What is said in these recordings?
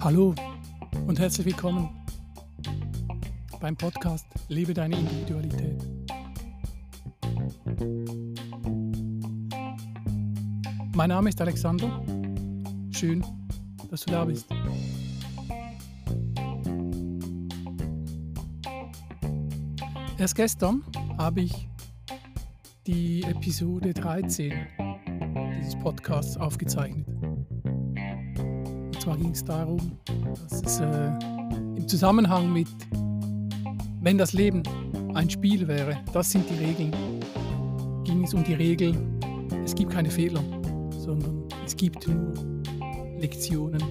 Hallo und herzlich willkommen beim Podcast Lebe deine Individualität. Mein Name ist Alexander. Schön, dass du da bist. Erst gestern habe ich die Episode 13 dieses Podcasts aufgezeichnet. Und zwar ging es darum, dass es äh, im Zusammenhang mit, wenn das Leben ein Spiel wäre, das sind die Regeln, ging es um die Regel, es gibt keine Fehler, sondern es gibt nur Lektionen.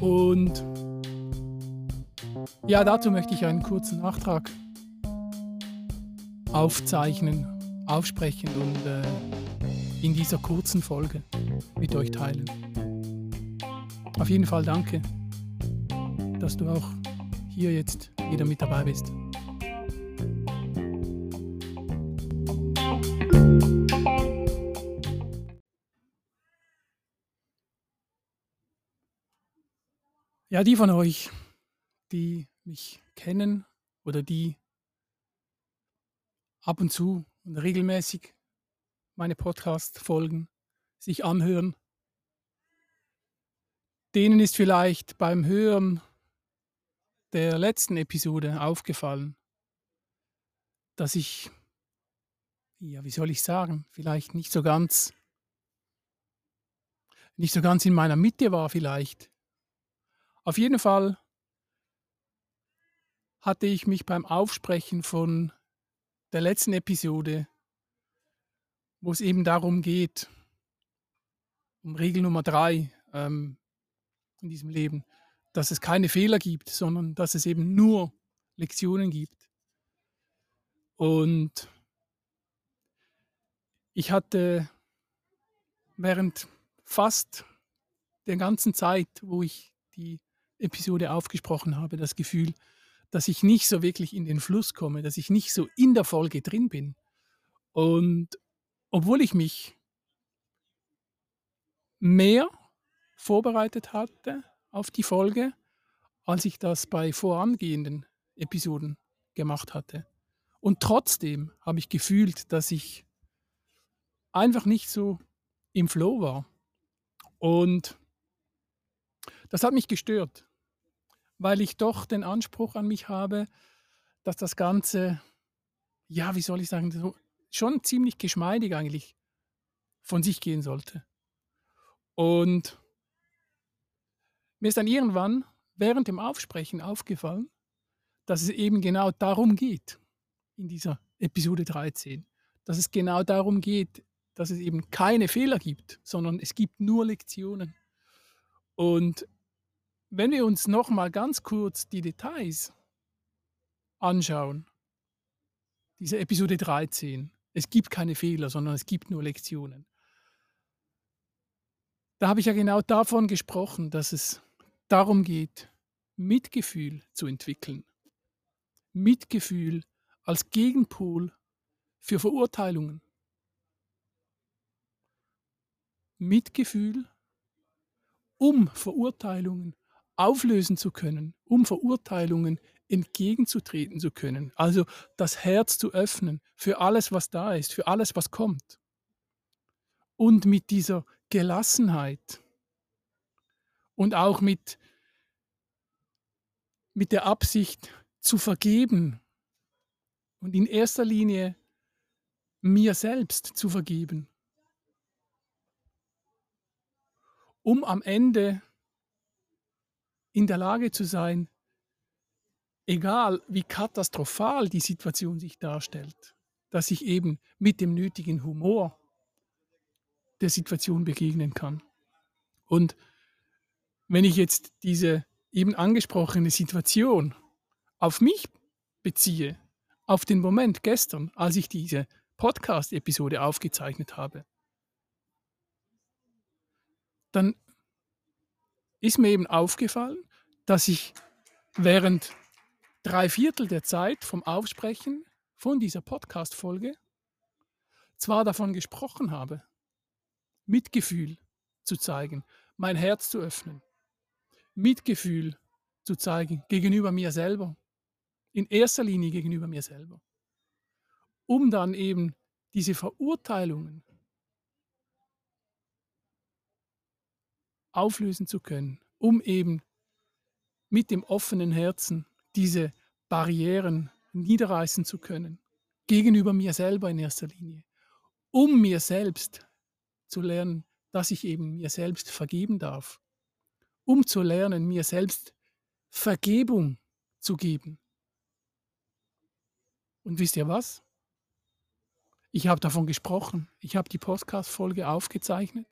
Und ja, dazu möchte ich einen kurzen Nachtrag aufzeichnen, aufsprechen und äh, in dieser kurzen Folge mit euch teilen. Auf jeden Fall danke, dass du auch hier jetzt wieder mit dabei bist. Ja, die von euch, die mich kennen oder die ab und zu und regelmäßig meine Podcast-Folgen sich anhören, denen ist vielleicht beim Hören der letzten Episode aufgefallen, dass ich, ja, wie soll ich sagen, vielleicht nicht so ganz, nicht so ganz in meiner Mitte war vielleicht. Auf jeden Fall hatte ich mich beim Aufsprechen von der letzten Episode, wo es eben darum geht, um Regel Nummer drei ähm, in diesem Leben, dass es keine Fehler gibt, sondern dass es eben nur Lektionen gibt. Und ich hatte während fast der ganzen Zeit, wo ich die Episode aufgesprochen habe, das Gefühl, dass ich nicht so wirklich in den Fluss komme, dass ich nicht so in der Folge drin bin. Und obwohl ich mich mehr vorbereitet hatte auf die Folge, als ich das bei vorangehenden Episoden gemacht hatte. Und trotzdem habe ich gefühlt, dass ich einfach nicht so im Flow war. Und das hat mich gestört weil ich doch den Anspruch an mich habe, dass das Ganze, ja, wie soll ich sagen, schon ziemlich geschmeidig eigentlich von sich gehen sollte. Und mir ist dann irgendwann während dem Aufsprechen aufgefallen, dass es eben genau darum geht, in dieser Episode 13, dass es genau darum geht, dass es eben keine Fehler gibt, sondern es gibt nur Lektionen. Und wenn wir uns noch mal ganz kurz die Details anschauen, diese Episode 13, es gibt keine Fehler, sondern es gibt nur Lektionen. Da habe ich ja genau davon gesprochen, dass es darum geht, Mitgefühl zu entwickeln. Mitgefühl als Gegenpol für Verurteilungen. Mitgefühl, um Verurteilungen auflösen zu können, um Verurteilungen entgegenzutreten zu können. Also das Herz zu öffnen für alles, was da ist, für alles, was kommt. Und mit dieser Gelassenheit und auch mit, mit der Absicht zu vergeben und in erster Linie mir selbst zu vergeben, um am Ende in der Lage zu sein, egal wie katastrophal die Situation sich darstellt, dass ich eben mit dem nötigen Humor der Situation begegnen kann. Und wenn ich jetzt diese eben angesprochene Situation auf mich beziehe, auf den Moment gestern, als ich diese Podcast-Episode aufgezeichnet habe, dann ist mir eben aufgefallen, dass ich während drei Viertel der Zeit vom Aufsprechen von dieser Podcast-Folge zwar davon gesprochen habe, Mitgefühl zu zeigen, mein Herz zu öffnen, Mitgefühl zu zeigen gegenüber mir selber, in erster Linie gegenüber mir selber, um dann eben diese Verurteilungen auflösen zu können, um eben mit dem offenen Herzen diese Barrieren niederreißen zu können, gegenüber mir selber in erster Linie, um mir selbst zu lernen, dass ich eben mir selbst vergeben darf, um zu lernen, mir selbst Vergebung zu geben. Und wisst ihr was? Ich habe davon gesprochen. Ich habe die Podcast-Folge aufgezeichnet.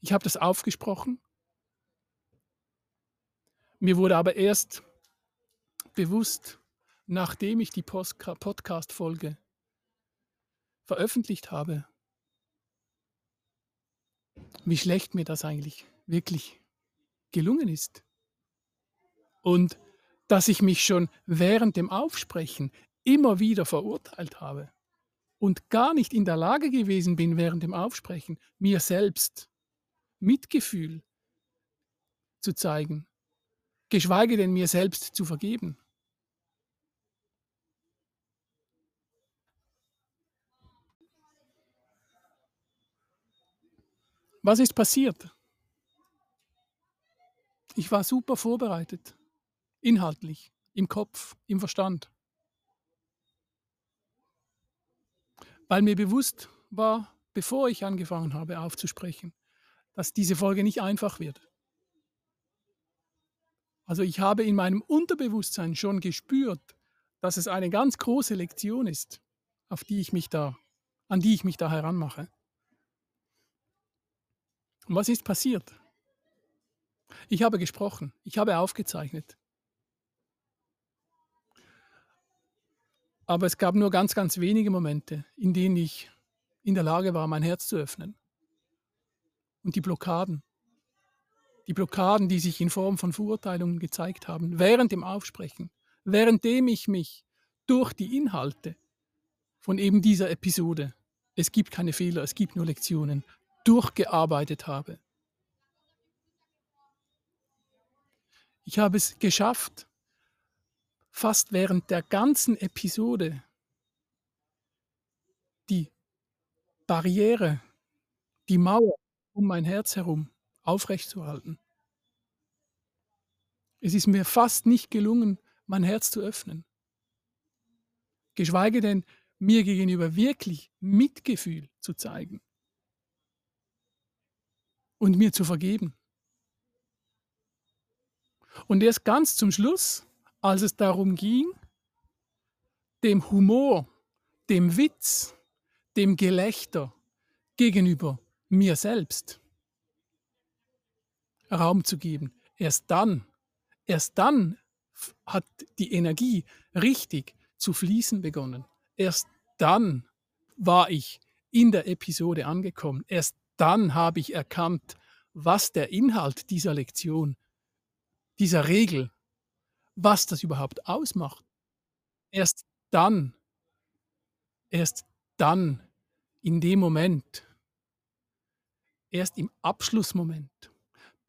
Ich habe das aufgesprochen. Mir wurde aber erst bewusst, nachdem ich die Podcast-Folge veröffentlicht habe, wie schlecht mir das eigentlich wirklich gelungen ist. Und dass ich mich schon während dem Aufsprechen immer wieder verurteilt habe und gar nicht in der Lage gewesen bin, während dem Aufsprechen mir selbst Mitgefühl zu zeigen, geschweige denn mir selbst zu vergeben. Was ist passiert? Ich war super vorbereitet, inhaltlich, im Kopf, im Verstand. Weil mir bewusst war, bevor ich angefangen habe aufzusprechen, dass diese Folge nicht einfach wird. Also ich habe in meinem Unterbewusstsein schon gespürt, dass es eine ganz große Lektion ist, auf die ich mich da, an die ich mich da heranmache. Und was ist passiert? Ich habe gesprochen, ich habe aufgezeichnet. Aber es gab nur ganz, ganz wenige Momente, in denen ich in der Lage war, mein Herz zu öffnen. Und die Blockaden, die Blockaden, die sich in Form von Verurteilungen gezeigt haben, während dem Aufsprechen, währenddem ich mich durch die Inhalte von eben dieser Episode, es gibt keine Fehler, es gibt nur Lektionen, durchgearbeitet habe. Ich habe es geschafft, fast während der ganzen Episode die Barriere, die Mauer um mein Herz herum aufrechtzuerhalten. Es ist mir fast nicht gelungen, mein Herz zu öffnen. Geschweige denn, mir gegenüber wirklich Mitgefühl zu zeigen und mir zu vergeben. Und erst ganz zum Schluss, als es darum ging, dem Humor, dem Witz, dem Gelächter gegenüber mir selbst Raum zu geben, erst dann, erst dann hat die Energie richtig zu fließen begonnen. Erst dann war ich in der Episode angekommen. Erst dann habe ich erkannt, was der Inhalt dieser Lektion dieser Regel, was das überhaupt ausmacht. Erst dann, erst dann, in dem Moment, erst im Abschlussmoment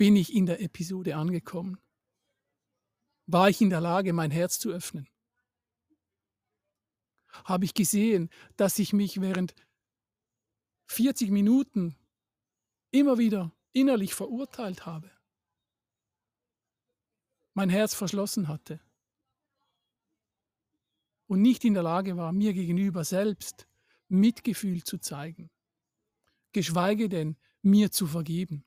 bin ich in der Episode angekommen. War ich in der Lage, mein Herz zu öffnen? Habe ich gesehen, dass ich mich während 40 Minuten immer wieder innerlich verurteilt habe? mein Herz verschlossen hatte und nicht in der Lage war, mir gegenüber selbst Mitgefühl zu zeigen, geschweige denn mir zu vergeben.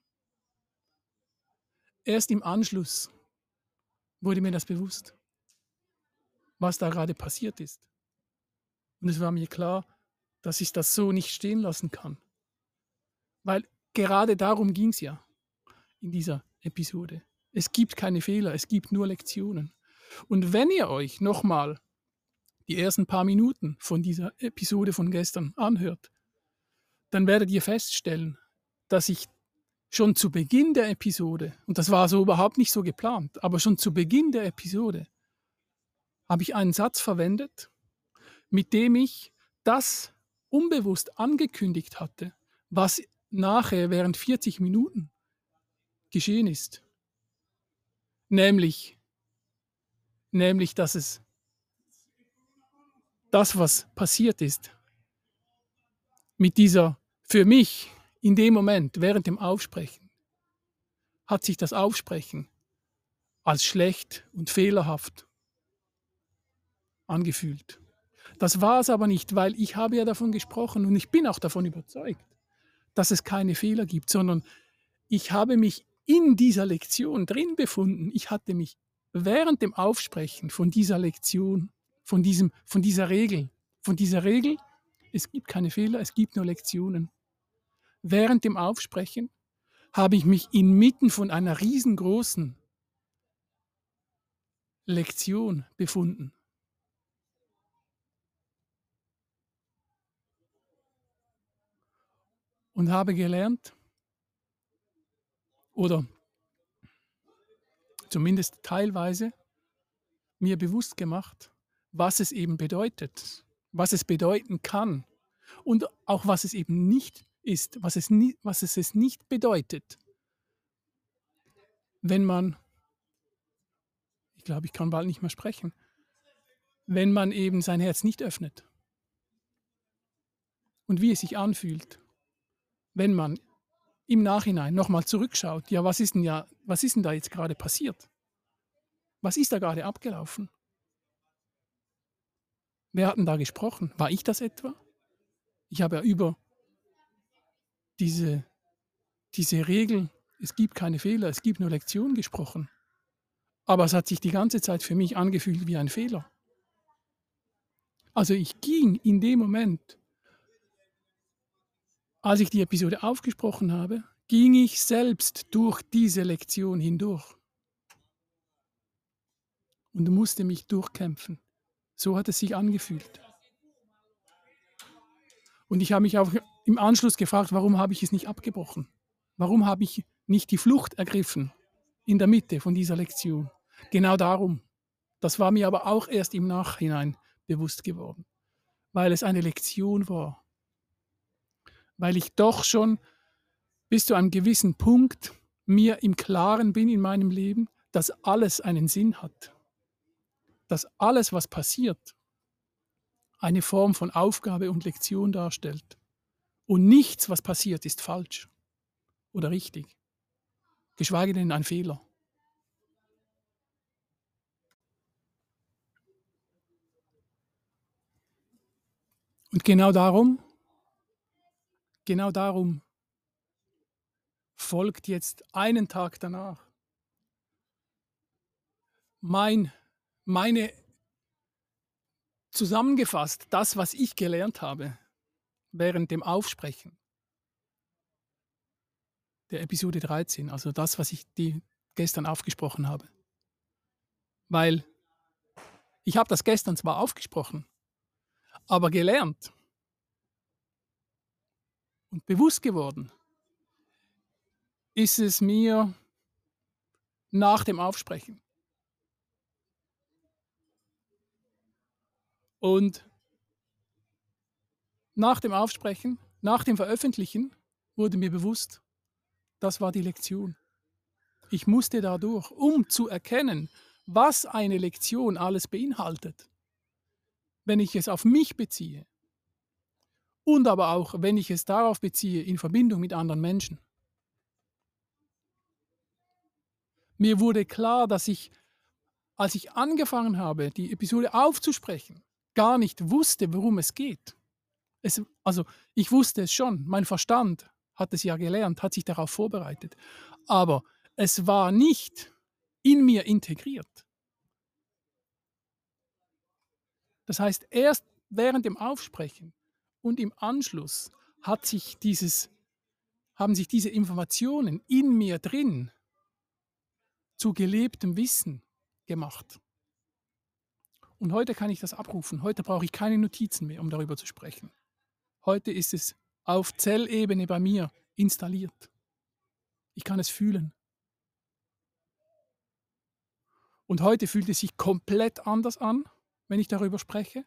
Erst im Anschluss wurde mir das bewusst, was da gerade passiert ist. Und es war mir klar, dass ich das so nicht stehen lassen kann. Weil gerade darum ging es ja in dieser Episode. Es gibt keine Fehler, es gibt nur Lektionen. Und wenn ihr euch nochmal die ersten paar Minuten von dieser Episode von gestern anhört, dann werdet ihr feststellen, dass ich schon zu Beginn der Episode, und das war so überhaupt nicht so geplant, aber schon zu Beginn der Episode, habe ich einen Satz verwendet, mit dem ich das unbewusst angekündigt hatte, was nachher während 40 Minuten geschehen ist. Nämlich, nämlich, dass es das, was passiert ist, mit dieser, für mich in dem Moment, während dem Aufsprechen, hat sich das Aufsprechen als schlecht und fehlerhaft angefühlt. Das war es aber nicht, weil ich habe ja davon gesprochen und ich bin auch davon überzeugt, dass es keine Fehler gibt, sondern ich habe mich in dieser Lektion drin befunden. Ich hatte mich während dem Aufsprechen von dieser Lektion, von, diesem, von dieser Regel, von dieser Regel, es gibt keine Fehler, es gibt nur Lektionen. Während dem Aufsprechen habe ich mich inmitten von einer riesengroßen Lektion befunden. Und habe gelernt, oder zumindest teilweise mir bewusst gemacht, was es eben bedeutet, was es bedeuten kann und auch was es eben nicht ist, was es, was es, es nicht bedeutet, wenn man, ich glaube, ich kann bald nicht mehr sprechen, wenn man eben sein Herz nicht öffnet und wie es sich anfühlt, wenn man im Nachhinein nochmal zurückschaut, ja, was ist denn ja, was ist denn da jetzt gerade passiert? Was ist da gerade abgelaufen? Wer hat denn da gesprochen? War ich das etwa? Ich habe ja über diese, diese Regel, es gibt keine Fehler, es gibt nur Lektionen gesprochen. Aber es hat sich die ganze Zeit für mich angefühlt wie ein Fehler. Also ich ging in dem Moment als ich die Episode aufgesprochen habe, ging ich selbst durch diese Lektion hindurch und musste mich durchkämpfen. So hat es sich angefühlt. Und ich habe mich auch im Anschluss gefragt, warum habe ich es nicht abgebrochen? Warum habe ich nicht die Flucht ergriffen in der Mitte von dieser Lektion? Genau darum. Das war mir aber auch erst im Nachhinein bewusst geworden, weil es eine Lektion war, weil ich doch schon bis zu einem gewissen Punkt mir im Klaren bin in meinem Leben, dass alles einen Sinn hat. Dass alles, was passiert, eine Form von Aufgabe und Lektion darstellt. Und nichts, was passiert, ist falsch oder richtig. Geschweige denn ein Fehler. Und genau darum Genau darum folgt jetzt einen Tag danach mein, meine zusammengefasst, das, was ich gelernt habe während dem Aufsprechen der Episode 13, also das, was ich die gestern aufgesprochen habe. Weil ich habe das gestern zwar aufgesprochen, aber gelernt und bewusst geworden ist es mir nach dem Aufsprechen. Und nach dem Aufsprechen, nach dem Veröffentlichen wurde mir bewusst, das war die Lektion. Ich musste dadurch, um zu erkennen, was eine Lektion alles beinhaltet. Wenn ich es auf mich beziehe, und aber auch, wenn ich es darauf beziehe, in Verbindung mit anderen Menschen. Mir wurde klar, dass ich, als ich angefangen habe, die Episode aufzusprechen, gar nicht wusste, worum es geht. Es, also ich wusste es schon, mein Verstand hat es ja gelernt, hat sich darauf vorbereitet, aber es war nicht in mir integriert. Das heißt, erst während dem Aufsprechen und im Anschluss hat sich dieses, haben sich diese Informationen in mir drin zu gelebtem Wissen gemacht. Und heute kann ich das abrufen. Heute brauche ich keine Notizen mehr, um darüber zu sprechen. Heute ist es auf Zellebene bei mir installiert. Ich kann es fühlen. Und heute fühlt es sich komplett anders an, wenn ich darüber spreche,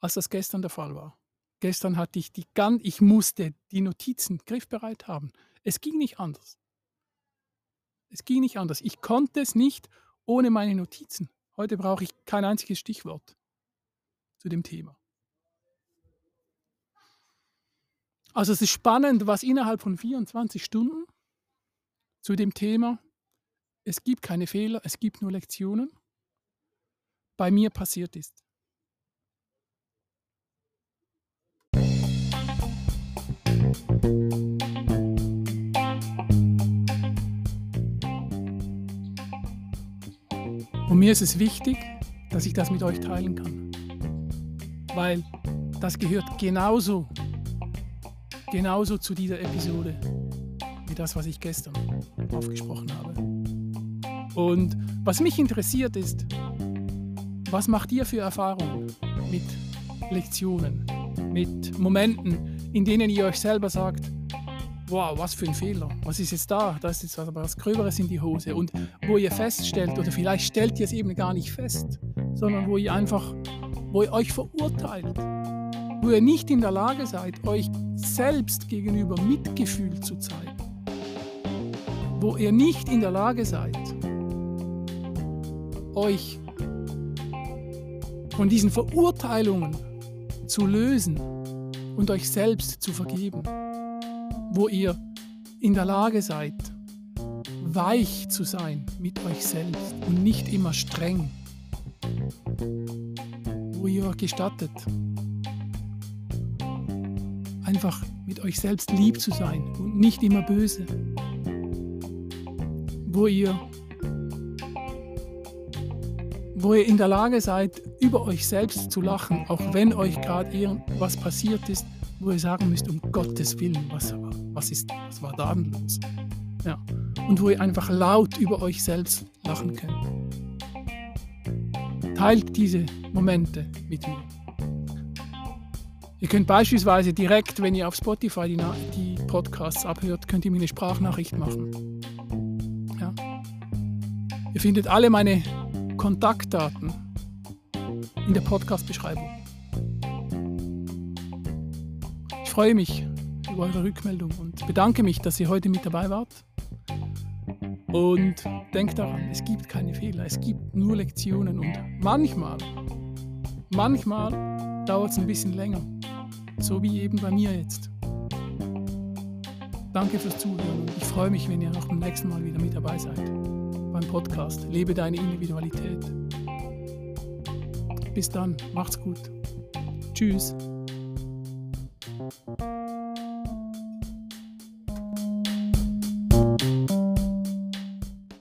als das gestern der Fall war. Gestern hatte ich die ganz, ich musste die Notizen griffbereit haben. Es ging nicht anders. Es ging nicht anders. Ich konnte es nicht ohne meine Notizen. Heute brauche ich kein einziges Stichwort zu dem Thema. Also es ist spannend, was innerhalb von 24 Stunden zu dem Thema, es gibt keine Fehler, es gibt nur Lektionen, bei mir passiert ist. Und mir ist es wichtig, dass ich das mit euch teilen kann. Weil das gehört genauso, genauso zu dieser Episode wie das, was ich gestern aufgesprochen habe. Und was mich interessiert ist, was macht ihr für Erfahrungen mit Lektionen, mit Momenten, in denen ihr euch selber sagt, wow, was für ein Fehler, was ist jetzt da, da ist jetzt was Gröberes in die Hose. Und wo ihr feststellt, oder vielleicht stellt ihr es eben gar nicht fest, sondern wo ihr einfach, wo ihr euch verurteilt, wo ihr nicht in der Lage seid, euch selbst gegenüber Mitgefühl zu zeigen, wo ihr nicht in der Lage seid, euch von diesen Verurteilungen zu lösen und euch selbst zu vergeben wo ihr in der Lage seid, weich zu sein mit euch selbst und nicht immer streng. Wo ihr euch gestattet, einfach mit euch selbst lieb zu sein und nicht immer böse. Wo ihr, wo ihr in der Lage seid, über euch selbst zu lachen, auch wenn euch gerade irgendwas passiert ist, wo ihr sagen müsst, um Gottes Willen, was, was, ist, was war da denn los? Ja. Und wo ihr einfach laut über euch selbst lachen könnt. Teilt diese Momente mit mir. Ihr könnt beispielsweise direkt, wenn ihr auf Spotify die, die Podcasts abhört, könnt ihr mir eine Sprachnachricht machen. Ja. Ihr findet alle meine Kontaktdaten in der Podcast-Beschreibung. Ich freue mich über eure Rückmeldung und bedanke mich, dass ihr heute mit dabei wart. Und denkt daran, es gibt keine Fehler, es gibt nur Lektionen und manchmal, manchmal dauert es ein bisschen länger, so wie eben bei mir jetzt. Danke fürs Zuhören ich freue mich, wenn ihr auch beim nächsten Mal wieder mit dabei seid beim Podcast Lebe deine Individualität. Bis dann, macht's gut. Tschüss.